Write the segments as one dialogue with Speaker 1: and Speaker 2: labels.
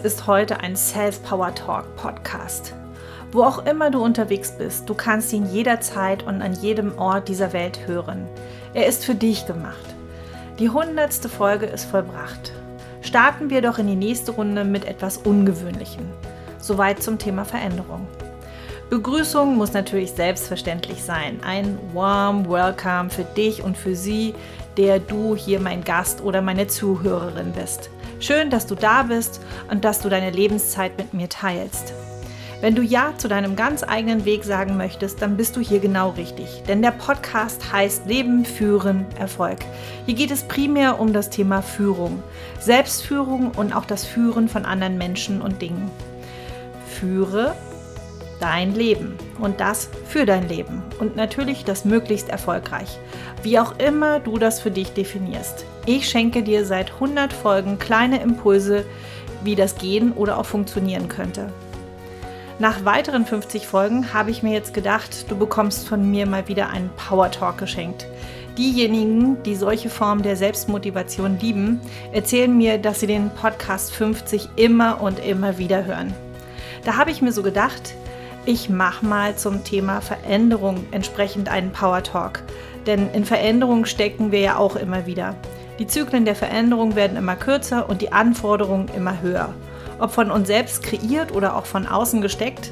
Speaker 1: ist heute ein Self-Power Talk Podcast. Wo auch immer du unterwegs bist, du kannst ihn jederzeit und an jedem Ort dieser Welt hören. Er ist für dich gemacht. Die hundertste Folge ist vollbracht. Starten wir doch in die nächste Runde mit etwas Ungewöhnlichem. Soweit zum Thema Veränderung. Begrüßung muss natürlich selbstverständlich sein. Ein warm Welcome für dich und für sie, der du hier mein Gast oder meine Zuhörerin bist. Schön, dass du da bist und dass du deine Lebenszeit mit mir teilst. Wenn du Ja zu deinem ganz eigenen Weg sagen möchtest, dann bist du hier genau richtig. Denn der Podcast heißt Leben, Führen, Erfolg. Hier geht es primär um das Thema Führung, Selbstführung und auch das Führen von anderen Menschen und Dingen. Führe dein Leben und das für dein Leben und natürlich das möglichst erfolgreich, wie auch immer du das für dich definierst. Ich schenke dir seit 100 Folgen kleine Impulse, wie das gehen oder auch funktionieren könnte. Nach weiteren 50 Folgen habe ich mir jetzt gedacht, du bekommst von mir mal wieder einen Power Talk geschenkt. Diejenigen, die solche Formen der Selbstmotivation lieben, erzählen mir, dass sie den Podcast 50 immer und immer wieder hören. Da habe ich mir so gedacht, ich mache mal zum Thema Veränderung entsprechend einen Power Talk. Denn in Veränderung stecken wir ja auch immer wieder. Die Zyklen der Veränderung werden immer kürzer und die Anforderungen immer höher. Ob von uns selbst kreiert oder auch von außen gesteckt,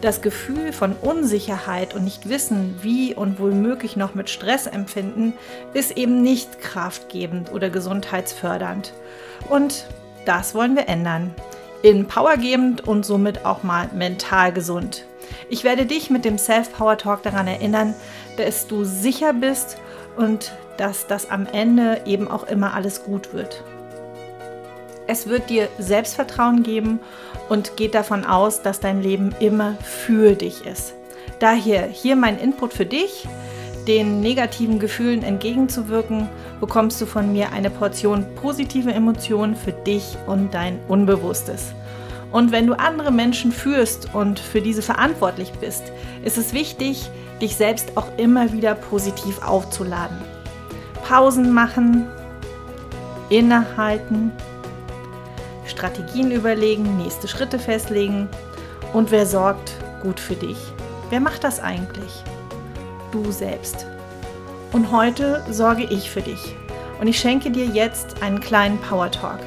Speaker 1: das Gefühl von Unsicherheit und nicht wissen, wie und womöglich noch mit Stress empfinden, ist eben nicht kraftgebend oder gesundheitsfördernd. Und das wollen wir ändern in powergebend und somit auch mal mental gesund. Ich werde dich mit dem Self-Power Talk daran erinnern, dass du sicher bist und dass das am Ende eben auch immer alles gut wird. Es wird dir Selbstvertrauen geben und geht davon aus, dass dein Leben immer für dich ist. Daher hier mein Input für dich den negativen Gefühlen entgegenzuwirken, bekommst du von mir eine Portion positive Emotionen für dich und dein Unbewusstes. Und wenn du andere Menschen führst und für diese verantwortlich bist, ist es wichtig, dich selbst auch immer wieder positiv aufzuladen. Pausen machen, innehalten, Strategien überlegen, nächste Schritte festlegen und wer sorgt gut für dich? Wer macht das eigentlich? du selbst. Und heute sorge ich für dich. Und ich schenke dir jetzt einen kleinen Power Talk.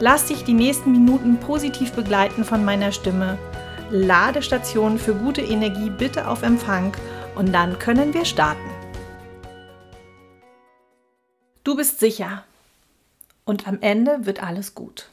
Speaker 1: Lass dich die nächsten Minuten positiv begleiten von meiner Stimme. Ladestation für gute Energie bitte auf Empfang und dann können wir starten. Du bist sicher und am Ende wird alles gut.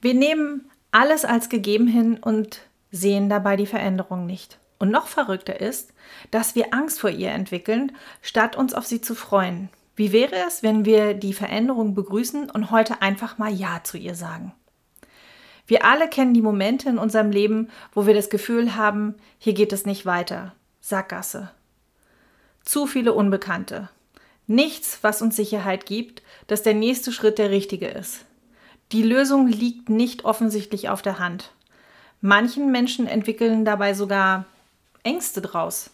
Speaker 1: Wir nehmen alles als gegeben hin und sehen dabei die Veränderung nicht. Und noch verrückter ist, dass wir Angst vor ihr entwickeln, statt uns auf sie zu freuen. Wie wäre es, wenn wir die Veränderung begrüßen und heute einfach mal Ja zu ihr sagen? Wir alle kennen die Momente in unserem Leben, wo wir das Gefühl haben, hier geht es nicht weiter. Sackgasse. Zu viele Unbekannte. Nichts, was uns Sicherheit gibt, dass der nächste Schritt der richtige ist. Die Lösung liegt nicht offensichtlich auf der Hand. Manchen Menschen entwickeln dabei sogar Ängste draus.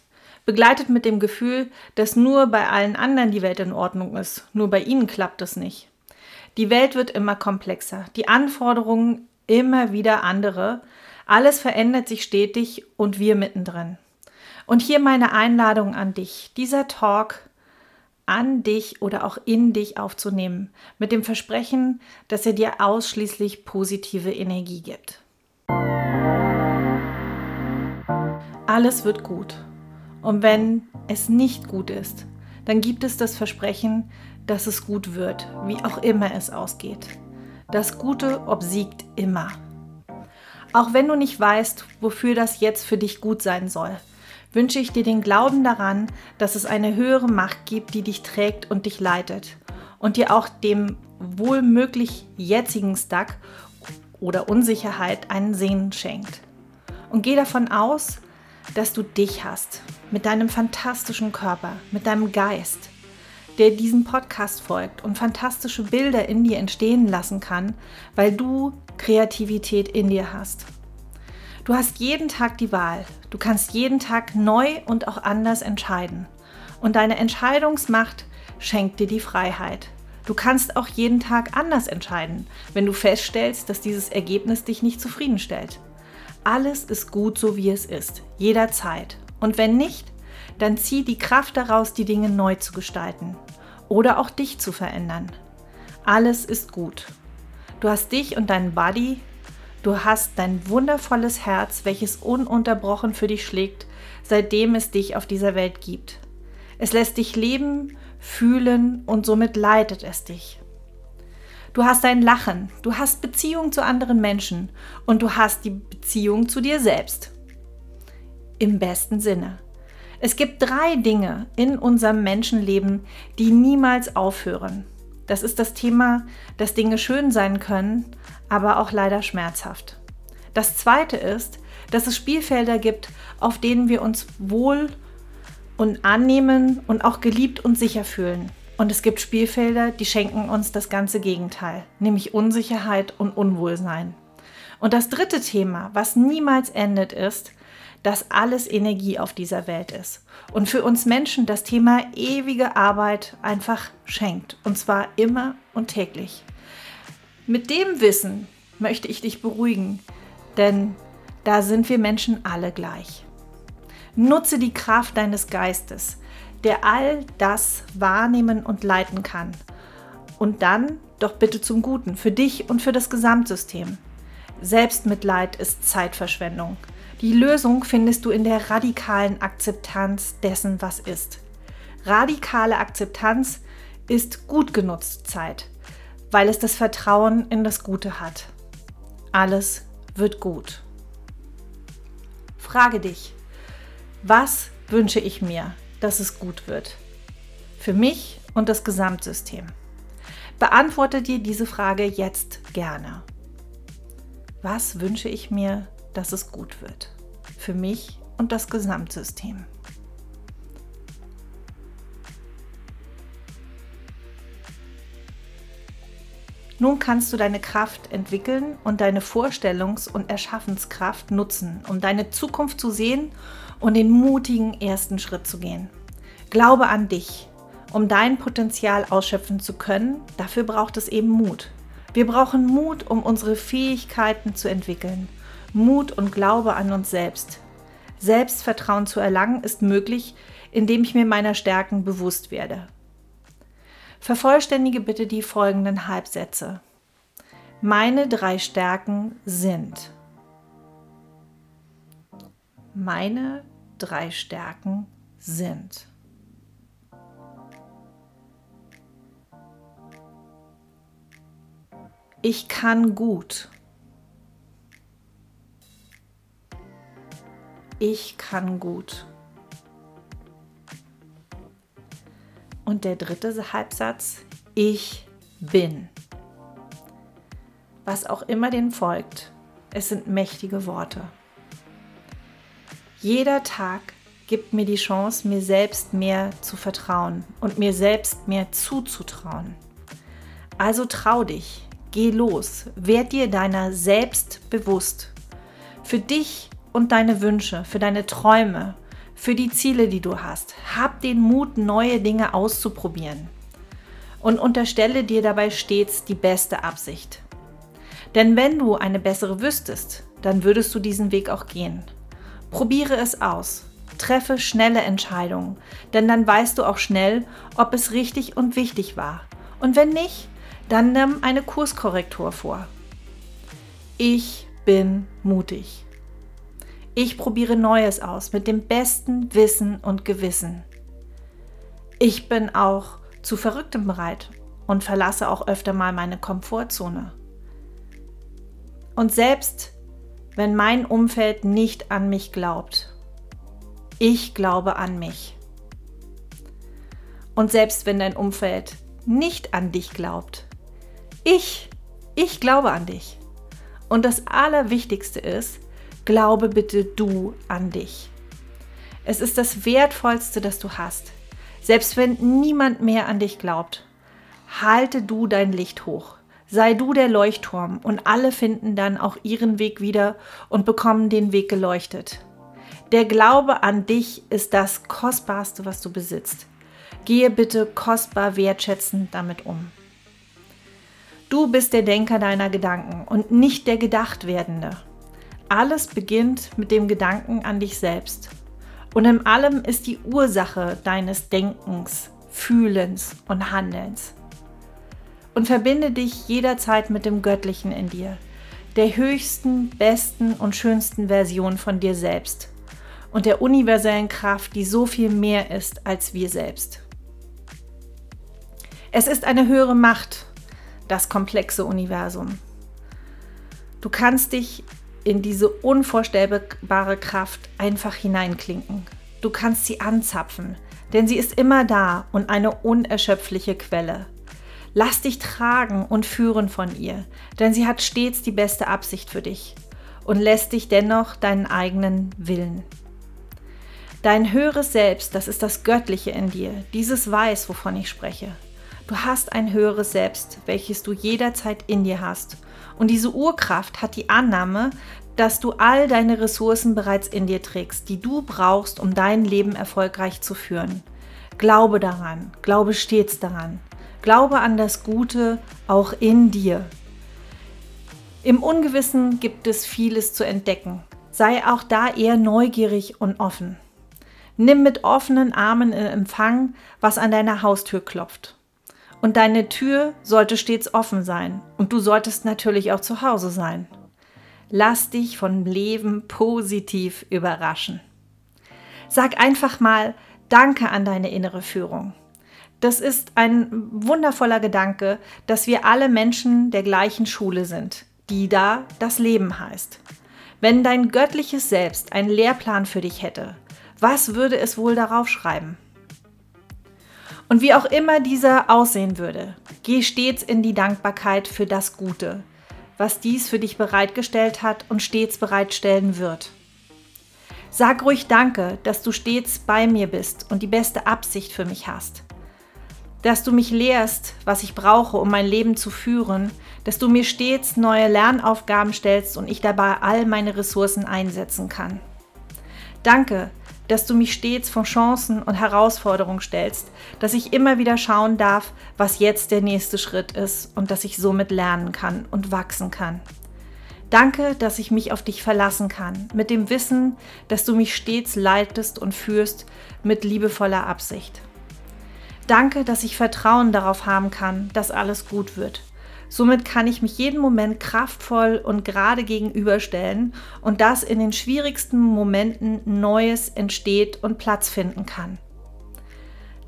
Speaker 1: Begleitet mit dem Gefühl, dass nur bei allen anderen die Welt in Ordnung ist, nur bei ihnen klappt es nicht. Die Welt wird immer komplexer, die Anforderungen immer wieder andere, alles verändert sich stetig und wir mittendrin. Und hier meine Einladung an dich, dieser Talk an dich oder auch in dich aufzunehmen, mit dem Versprechen, dass er dir ausschließlich positive Energie gibt. alles wird gut. Und wenn es nicht gut ist, dann gibt es das Versprechen, dass es gut wird, wie auch immer es ausgeht. Das Gute obsiegt immer. Auch wenn du nicht weißt, wofür das jetzt für dich gut sein soll, wünsche ich dir den Glauben daran, dass es eine höhere Macht gibt, die dich trägt und dich leitet und dir auch dem wohl möglich jetzigen Stuck oder Unsicherheit einen Sehnen schenkt. Und geh davon aus, dass du dich hast, mit deinem fantastischen Körper, mit deinem Geist, der diesem Podcast folgt und fantastische Bilder in dir entstehen lassen kann, weil du Kreativität in dir hast. Du hast jeden Tag die Wahl. Du kannst jeden Tag neu und auch anders entscheiden. Und deine Entscheidungsmacht schenkt dir die Freiheit. Du kannst auch jeden Tag anders entscheiden, wenn du feststellst, dass dieses Ergebnis dich nicht zufriedenstellt. Alles ist gut so, wie es ist, jederzeit. Und wenn nicht, dann zieh die Kraft daraus, die Dinge neu zu gestalten oder auch dich zu verändern. Alles ist gut. Du hast dich und deinen Body, du hast dein wundervolles Herz, welches ununterbrochen für dich schlägt, seitdem es dich auf dieser Welt gibt. Es lässt dich leben, fühlen und somit leitet es dich. Du hast ein Lachen, du hast Beziehung zu anderen Menschen und du hast die Beziehung zu dir selbst. Im besten Sinne. Es gibt drei Dinge in unserem Menschenleben, die niemals aufhören. Das ist das Thema, dass Dinge schön sein können, aber auch leider schmerzhaft. Das zweite ist, dass es Spielfelder gibt, auf denen wir uns wohl und annehmen und auch geliebt und sicher fühlen. Und es gibt Spielfelder, die schenken uns das ganze Gegenteil, nämlich Unsicherheit und Unwohlsein. Und das dritte Thema, was niemals endet, ist, dass alles Energie auf dieser Welt ist. Und für uns Menschen das Thema ewige Arbeit einfach schenkt. Und zwar immer und täglich. Mit dem Wissen möchte ich dich beruhigen, denn da sind wir Menschen alle gleich. Nutze die Kraft deines Geistes, der all das wahrnehmen und leiten kann. Und dann doch bitte zum Guten, für dich und für das Gesamtsystem. Selbstmitleid ist Zeitverschwendung. Die Lösung findest du in der radikalen Akzeptanz dessen, was ist. Radikale Akzeptanz ist gut genutzt Zeit, weil es das Vertrauen in das Gute hat. Alles wird gut. Frage dich, was wünsche ich mir, dass es gut wird? Für mich und das Gesamtsystem. Beantworte dir diese Frage jetzt gerne. Was wünsche ich mir, dass es gut wird? Für mich und das Gesamtsystem. Nun kannst du deine Kraft entwickeln und deine Vorstellungs- und Erschaffenskraft nutzen, um deine Zukunft zu sehen und den mutigen ersten Schritt zu gehen. Glaube an dich. Um dein Potenzial ausschöpfen zu können, dafür braucht es eben Mut. Wir brauchen Mut, um unsere Fähigkeiten zu entwickeln. Mut und Glaube an uns selbst. Selbstvertrauen zu erlangen ist möglich, indem ich mir meiner Stärken bewusst werde. Vervollständige bitte die folgenden Halbsätze. Meine drei Stärken sind. Meine drei Stärken sind. Ich kann gut. Ich kann gut. Und der dritte Halbsatz, ich bin. Was auch immer den folgt, es sind mächtige Worte. Jeder Tag gibt mir die Chance, mir selbst mehr zu vertrauen und mir selbst mehr zuzutrauen. Also trau dich, geh los, werd dir deiner selbst bewusst. Für dich und deine Wünsche, für deine Träume, für die Ziele, die du hast. Hab den Mut, neue Dinge auszuprobieren. Und unterstelle dir dabei stets die beste Absicht. Denn wenn du eine bessere wüsstest, dann würdest du diesen Weg auch gehen. Probiere es aus. Treffe schnelle Entscheidungen, denn dann weißt du auch schnell, ob es richtig und wichtig war. Und wenn nicht, dann nimm eine Kurskorrektur vor. Ich bin mutig. Ich probiere Neues aus mit dem besten Wissen und Gewissen. Ich bin auch zu Verrücktem bereit und verlasse auch öfter mal meine Komfortzone. Und selbst wenn mein Umfeld nicht an mich glaubt, ich glaube an mich. Und selbst wenn dein Umfeld nicht an dich glaubt, ich, ich glaube an dich. Und das Allerwichtigste ist, glaube bitte du an dich. Es ist das Wertvollste, das du hast. Selbst wenn niemand mehr an dich glaubt, halte du dein Licht hoch. Sei du der Leuchtturm und alle finden dann auch ihren Weg wieder und bekommen den Weg geleuchtet. Der Glaube an dich ist das Kostbarste, was du besitzt. Gehe bitte kostbar wertschätzend damit um. Du bist der Denker deiner Gedanken und nicht der Gedachtwerdende. Alles beginnt mit dem Gedanken an dich selbst. Und in allem ist die Ursache deines Denkens, Fühlens und Handelns. Und verbinde dich jederzeit mit dem Göttlichen in dir, der höchsten, besten und schönsten Version von dir selbst und der universellen Kraft, die so viel mehr ist als wir selbst. Es ist eine höhere Macht, das komplexe Universum. Du kannst dich in diese unvorstellbare Kraft einfach hineinklinken. Du kannst sie anzapfen, denn sie ist immer da und eine unerschöpfliche Quelle. Lass dich tragen und führen von ihr, denn sie hat stets die beste Absicht für dich und lässt dich dennoch deinen eigenen Willen. Dein höheres Selbst, das ist das Göttliche in dir, dieses weiß, wovon ich spreche. Du hast ein höheres Selbst, welches du jederzeit in dir hast. Und diese Urkraft hat die Annahme, dass du all deine Ressourcen bereits in dir trägst, die du brauchst, um dein Leben erfolgreich zu führen. Glaube daran, glaube stets daran. Glaube an das Gute auch in dir. Im Ungewissen gibt es vieles zu entdecken. Sei auch da eher neugierig und offen. Nimm mit offenen Armen in Empfang, was an deiner Haustür klopft. Und deine Tür sollte stets offen sein und du solltest natürlich auch zu Hause sein. Lass dich von Leben positiv überraschen. Sag einfach mal Danke an deine innere Führung. Das ist ein wundervoller Gedanke, dass wir alle Menschen der gleichen Schule sind, die da das Leben heißt. Wenn dein göttliches Selbst einen Lehrplan für dich hätte, was würde es wohl darauf schreiben? Und wie auch immer dieser aussehen würde, geh stets in die Dankbarkeit für das Gute, was dies für dich bereitgestellt hat und stets bereitstellen wird. Sag ruhig Danke, dass du stets bei mir bist und die beste Absicht für mich hast. Dass du mich lehrst, was ich brauche, um mein Leben zu führen, dass du mir stets neue Lernaufgaben stellst und ich dabei all meine Ressourcen einsetzen kann. Danke, dass du mich stets vor Chancen und Herausforderungen stellst, dass ich immer wieder schauen darf, was jetzt der nächste Schritt ist und dass ich somit lernen kann und wachsen kann. Danke, dass ich mich auf dich verlassen kann, mit dem Wissen, dass du mich stets leitest und führst mit liebevoller Absicht. Danke, dass ich Vertrauen darauf haben kann, dass alles gut wird Somit kann ich mich jeden Moment kraftvoll und gerade gegenüberstellen und dass in den schwierigsten Momenten Neues entsteht und Platz finden kann.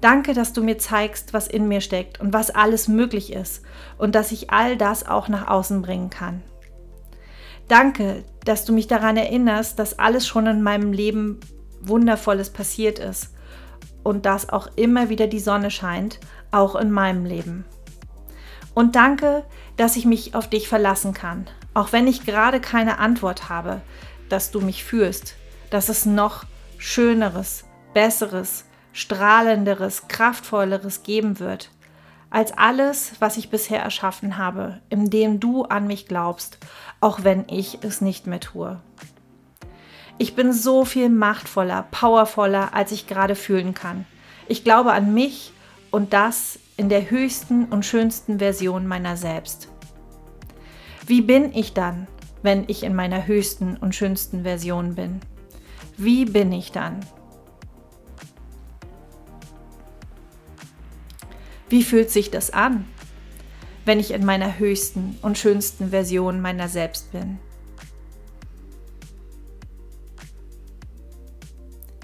Speaker 1: Danke, dass du mir zeigst, was in mir steckt und was alles möglich ist und dass ich all das auch nach außen bringen kann. Danke, dass du mich daran erinnerst, dass alles schon in meinem Leben Wundervolles passiert ist und dass auch immer wieder die Sonne scheint, auch in meinem Leben. Und danke, dass ich mich auf dich verlassen kann, auch wenn ich gerade keine Antwort habe, dass du mich führst, dass es noch schöneres, besseres, strahlenderes, kraftvolleres geben wird, als alles, was ich bisher erschaffen habe, indem du an mich glaubst, auch wenn ich es nicht mehr tue. Ich bin so viel machtvoller, powervoller, als ich gerade fühlen kann. Ich glaube an mich und das in der höchsten und schönsten Version meiner selbst. Wie bin ich dann, wenn ich in meiner höchsten und schönsten Version bin? Wie bin ich dann? Wie fühlt sich das an, wenn ich in meiner höchsten und schönsten Version meiner selbst bin?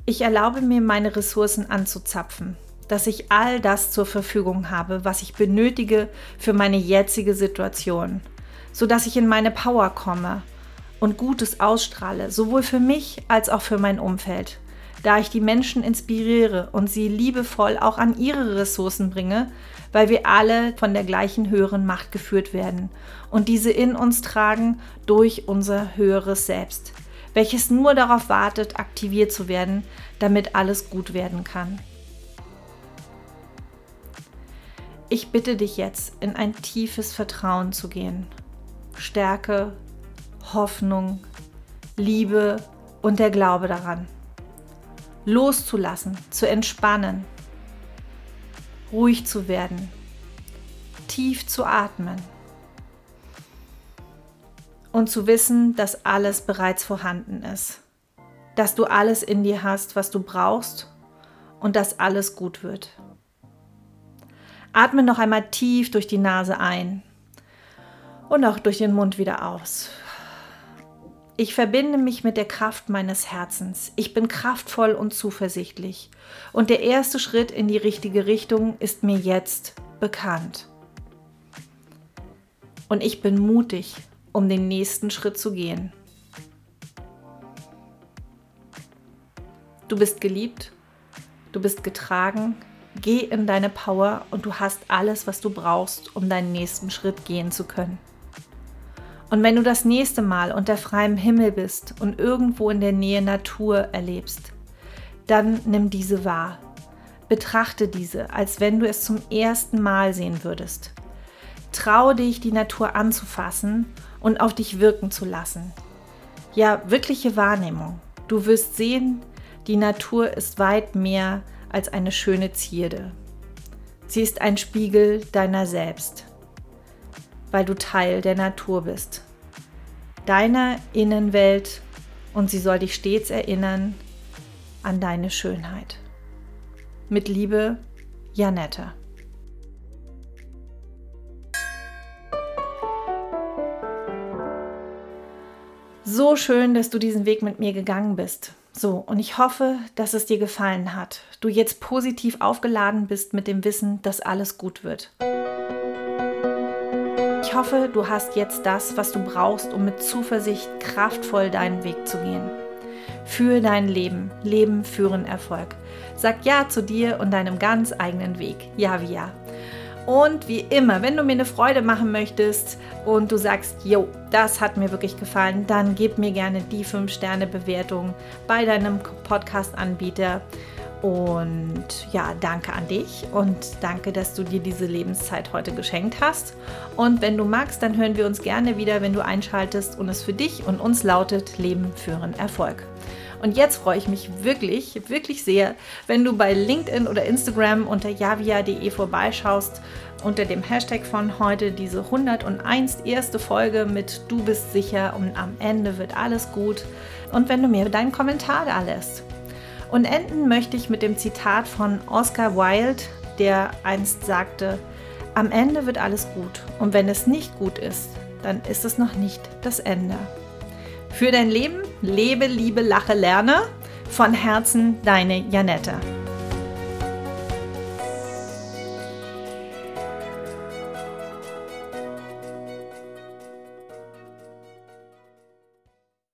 Speaker 1: Ich erlaube mir, meine Ressourcen anzuzapfen dass ich all das zur Verfügung habe, was ich benötige für meine jetzige Situation, sodass ich in meine Power komme und Gutes ausstrahle, sowohl für mich als auch für mein Umfeld, da ich die Menschen inspiriere und sie liebevoll auch an ihre Ressourcen bringe, weil wir alle von der gleichen höheren Macht geführt werden und diese in uns tragen durch unser höheres Selbst, welches nur darauf wartet, aktiviert zu werden, damit alles gut werden kann. Ich bitte dich jetzt, in ein tiefes Vertrauen zu gehen. Stärke, Hoffnung, Liebe und der Glaube daran. Loszulassen, zu entspannen, ruhig zu werden, tief zu atmen und zu wissen, dass alles bereits vorhanden ist. Dass du alles in dir hast, was du brauchst und dass alles gut wird. Atme noch einmal tief durch die Nase ein und auch durch den Mund wieder aus. Ich verbinde mich mit der Kraft meines Herzens. Ich bin kraftvoll und zuversichtlich. Und der erste Schritt in die richtige Richtung ist mir jetzt bekannt. Und ich bin mutig, um den nächsten Schritt zu gehen. Du bist geliebt, du bist getragen, geh in deine Power und du hast alles, was du brauchst, um deinen nächsten Schritt gehen zu können. Und wenn du das nächste Mal unter freiem Himmel bist und irgendwo in der Nähe Natur erlebst, dann nimm diese wahr. Betrachte diese, als wenn du es zum ersten Mal sehen würdest. Trau dich, die Natur anzufassen und auf dich wirken zu lassen. Ja, wirkliche Wahrnehmung. Du wirst sehen, die Natur ist weit mehr als eine schöne Zierde. Sie ist ein Spiegel deiner selbst weil du Teil der Natur bist, deiner Innenwelt und sie soll dich stets erinnern an deine Schönheit. Mit Liebe, Janette. So schön, dass du diesen Weg mit mir gegangen bist. So, und ich hoffe, dass es dir gefallen hat. Du jetzt positiv aufgeladen bist mit dem Wissen, dass alles gut wird hoffe, du hast jetzt das, was du brauchst, um mit Zuversicht kraftvoll deinen Weg zu gehen. Für dein Leben. Leben führen Erfolg. Sag Ja zu dir und deinem ganz eigenen Weg. Ja wie ja. Und wie immer, wenn du mir eine Freude machen möchtest und du sagst, jo, das hat mir wirklich gefallen, dann gib mir gerne die 5-Sterne-Bewertung bei deinem Podcast-Anbieter. Und ja, danke an dich und danke, dass du dir diese Lebenszeit heute geschenkt hast. Und wenn du magst, dann hören wir uns gerne wieder, wenn du einschaltest und es für dich und uns lautet Leben führen Erfolg. Und jetzt freue ich mich wirklich, wirklich sehr, wenn du bei LinkedIn oder Instagram unter javia.de vorbeischaust unter dem Hashtag von heute diese 101 erste Folge mit Du bist sicher und am Ende wird alles gut. Und wenn du mir deinen Kommentar da lässt. Und enden möchte ich mit dem Zitat von Oscar Wilde, der einst sagte, am Ende wird alles gut und wenn es nicht gut ist, dann ist es noch nicht das Ende. Für dein Leben lebe, liebe, lache, lerne. Von Herzen deine Janette.